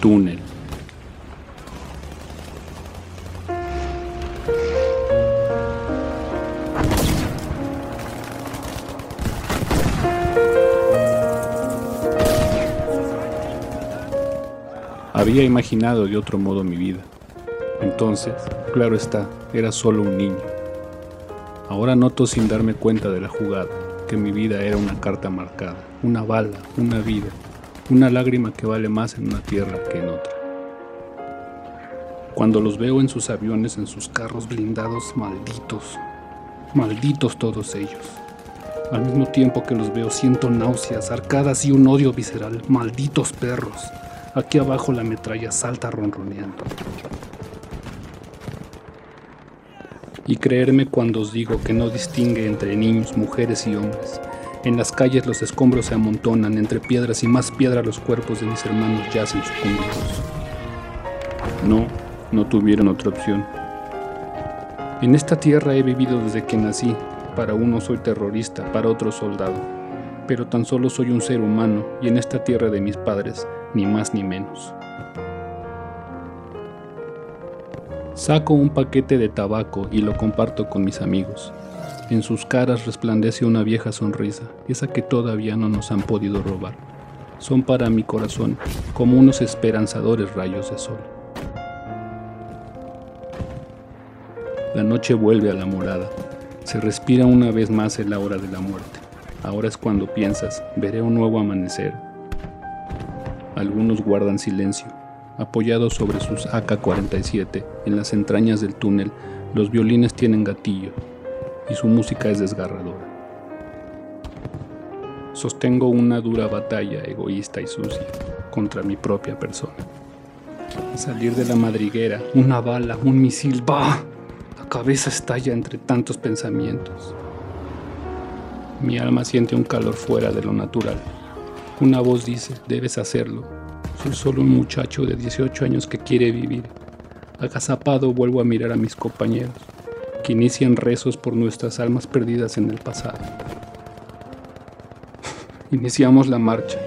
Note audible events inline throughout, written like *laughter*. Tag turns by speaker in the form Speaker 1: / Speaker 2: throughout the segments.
Speaker 1: túnel. Había imaginado de otro modo mi vida. Entonces, claro está, era solo un niño. Ahora noto sin darme cuenta de la jugada que mi vida era una carta marcada, una bala, una vida, una lágrima que vale más en una tierra que en otra. Cuando los veo en sus aviones, en sus carros blindados, malditos, malditos todos ellos. Al mismo tiempo que los veo siento náuseas, arcadas y un odio visceral, malditos perros. Aquí abajo la metralla salta ronroneando. Y creerme cuando os digo que no distingue entre niños, mujeres y hombres. En las calles los escombros se amontonan, entre piedras y más piedra los cuerpos de mis hermanos yacen sucumbidos. No, no tuvieron otra opción. En esta tierra he vivido desde que nací. Para uno soy terrorista, para otro soldado. Pero tan solo soy un ser humano y en esta tierra de mis padres ni más ni menos. Saco un paquete de tabaco y lo comparto con mis amigos. En sus caras resplandece una vieja sonrisa, esa que todavía no nos han podido robar. Son para mi corazón como unos esperanzadores rayos de sol. La noche vuelve a la morada. Se respira una vez más en la hora de la muerte. Ahora es cuando piensas, veré un nuevo amanecer, algunos guardan silencio. Apoyados sobre sus AK-47 en las entrañas del túnel, los violines tienen gatillo y su música es desgarradora. Sostengo una dura batalla egoísta y sucia contra mi propia persona. Al salir de la madriguera, una bala, un misil, ¡bah! La cabeza estalla entre tantos pensamientos. Mi alma siente un calor fuera de lo natural. Una voz dice, debes hacerlo. Soy solo un muchacho de 18 años que quiere vivir. Agazapado vuelvo a mirar a mis compañeros, inician rezos por nuestras almas perdidas en el pasado. *laughs* Iniciamos la marcha.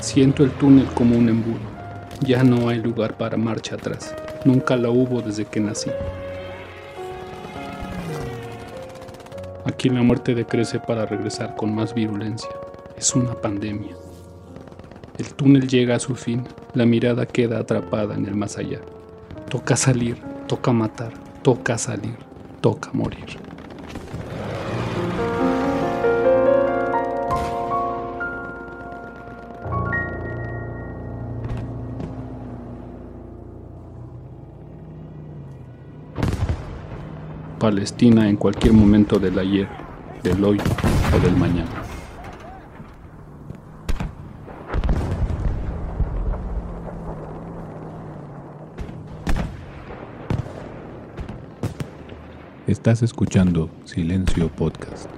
Speaker 1: Siento el túnel como un embudo. Ya no hay lugar para marcha atrás. Nunca la hubo desde que nací. Aquí la muerte decrece para regresar con más virulencia. Es una pandemia. El túnel llega a su fin, la mirada queda atrapada en el más allá. Toca salir, toca matar, toca salir, toca morir. Palestina en cualquier momento del ayer, del hoy o del mañana. Estás escuchando Silencio Podcast.